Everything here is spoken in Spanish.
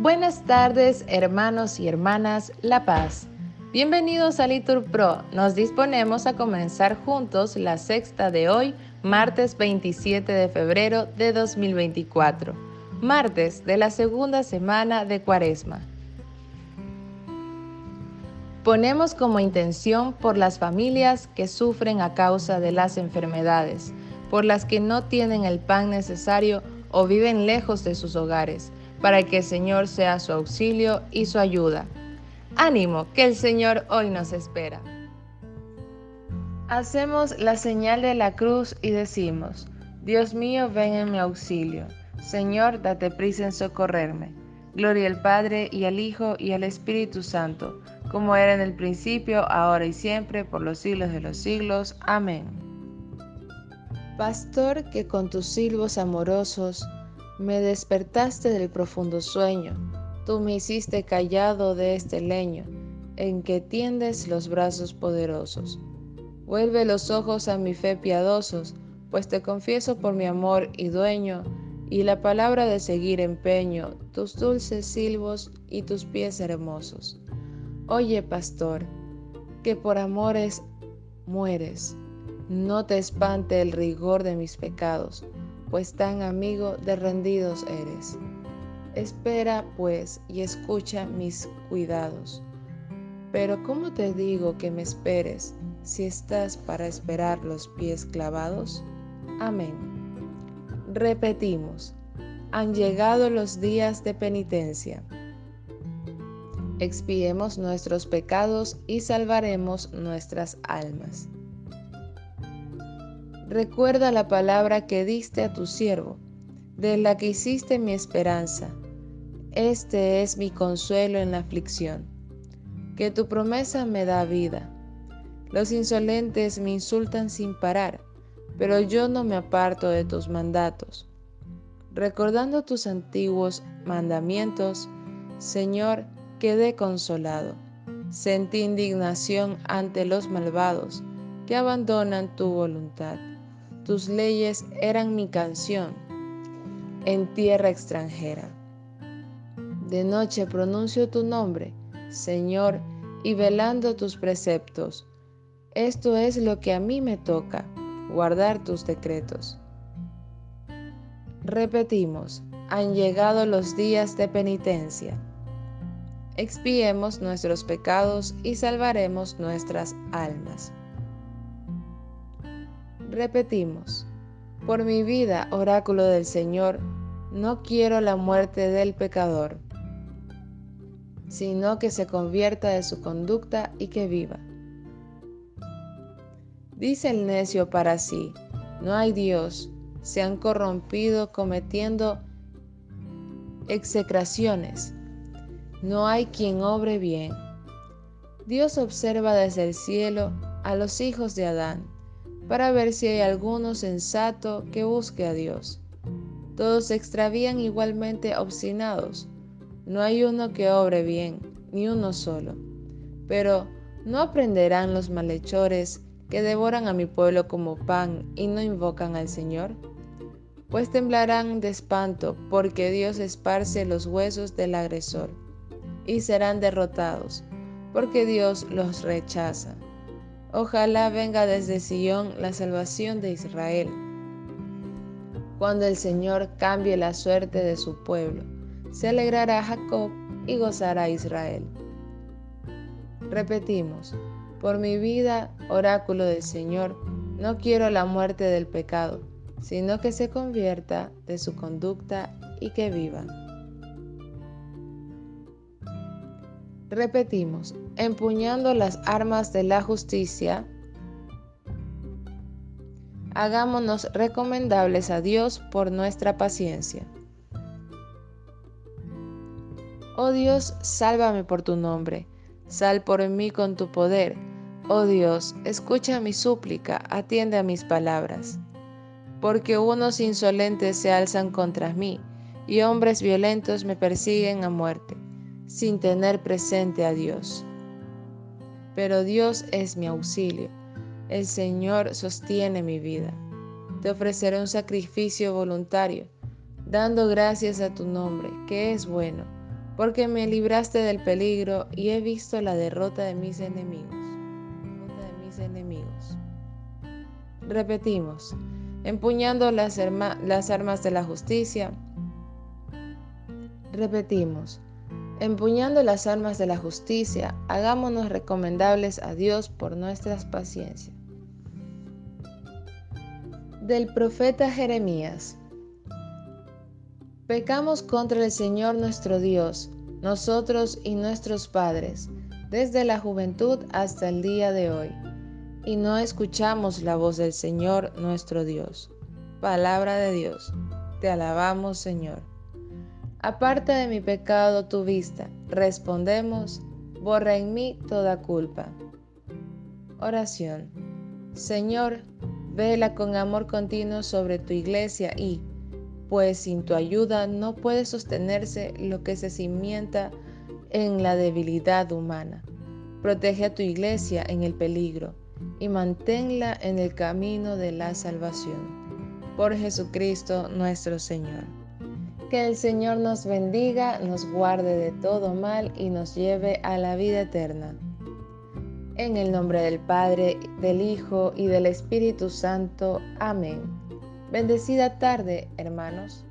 Buenas tardes, hermanos y hermanas La Paz. Bienvenidos a Litur Pro. Nos disponemos a comenzar juntos la sexta de hoy, martes 27 de febrero de 2024, martes de la segunda semana de Cuaresma. Ponemos como intención por las familias que sufren a causa de las enfermedades, por las que no tienen el pan necesario o viven lejos de sus hogares para que el Señor sea su auxilio y su ayuda. Ánimo, que el Señor hoy nos espera. Hacemos la señal de la cruz y decimos, Dios mío, ven en mi auxilio. Señor, date prisa en socorrerme. Gloria al Padre y al Hijo y al Espíritu Santo, como era en el principio, ahora y siempre, por los siglos de los siglos. Amén. Pastor que con tus silbos amorosos me despertaste del profundo sueño, tú me hiciste callado de este leño, en que tiendes los brazos poderosos. Vuelve los ojos a mi fe piadosos, pues te confieso por mi amor y dueño, y la palabra de seguir empeño, tus dulces silbos y tus pies hermosos. Oye, pastor, que por amores mueres, no te espante el rigor de mis pecados, pues tan amigo de rendidos eres. Espera, pues, y escucha mis cuidados. Pero ¿cómo te digo que me esperes si estás para esperar los pies clavados? Amén. Repetimos, han llegado los días de penitencia. Expiemos nuestros pecados y salvaremos nuestras almas. Recuerda la palabra que diste a tu siervo, de la que hiciste mi esperanza. Este es mi consuelo en la aflicción, que tu promesa me da vida. Los insolentes me insultan sin parar, pero yo no me aparto de tus mandatos. Recordando tus antiguos mandamientos, Señor, quedé consolado. Sentí indignación ante los malvados que abandonan tu voluntad. Tus leyes eran mi canción en tierra extranjera. De noche pronuncio tu nombre, Señor, y velando tus preceptos. Esto es lo que a mí me toca, guardar tus decretos. Repetimos, han llegado los días de penitencia. Expiemos nuestros pecados y salvaremos nuestras almas. Repetimos, por mi vida, oráculo del Señor, no quiero la muerte del pecador, sino que se convierta de su conducta y que viva. Dice el necio para sí, no hay Dios, se han corrompido cometiendo execraciones, no hay quien obre bien. Dios observa desde el cielo a los hijos de Adán para ver si hay alguno sensato que busque a Dios. Todos se extravían igualmente obstinados. No hay uno que obre bien, ni uno solo. Pero ¿no aprenderán los malhechores que devoran a mi pueblo como pan y no invocan al Señor? Pues temblarán de espanto, porque Dios esparce los huesos del agresor, y serán derrotados, porque Dios los rechaza. Ojalá venga desde Sion la salvación de Israel. Cuando el Señor cambie la suerte de su pueblo, se alegrará Jacob y gozará Israel. Repetimos, por mi vida, oráculo del Señor, no quiero la muerte del pecado, sino que se convierta de su conducta y que viva. Repetimos, empuñando las armas de la justicia, hagámonos recomendables a Dios por nuestra paciencia. Oh Dios, sálvame por tu nombre, sal por mí con tu poder. Oh Dios, escucha mi súplica, atiende a mis palabras. Porque unos insolentes se alzan contra mí, y hombres violentos me persiguen a muerte sin tener presente a Dios. Pero Dios es mi auxilio. El Señor sostiene mi vida. Te ofreceré un sacrificio voluntario, dando gracias a tu nombre, que es bueno, porque me libraste del peligro y he visto la derrota de mis enemigos. Repetimos, empuñando las armas de la justicia. Repetimos, empuñando las armas de la justicia, hagámonos recomendables a Dios por nuestras paciencias. Del profeta Jeremías. Pecamos contra el Señor nuestro Dios, nosotros y nuestros padres, desde la juventud hasta el día de hoy, y no escuchamos la voz del Señor nuestro Dios. Palabra de Dios, te alabamos Señor. Aparta de mi pecado tu vista, respondemos, borra en mí toda culpa. Oración. Señor, vela con amor continuo sobre tu iglesia y, pues sin tu ayuda no puede sostenerse lo que se cimienta en la debilidad humana. Protege a tu iglesia en el peligro y manténla en el camino de la salvación. Por Jesucristo nuestro Señor. Que el Señor nos bendiga, nos guarde de todo mal y nos lleve a la vida eterna. En el nombre del Padre, del Hijo y del Espíritu Santo. Amén. Bendecida tarde, hermanos.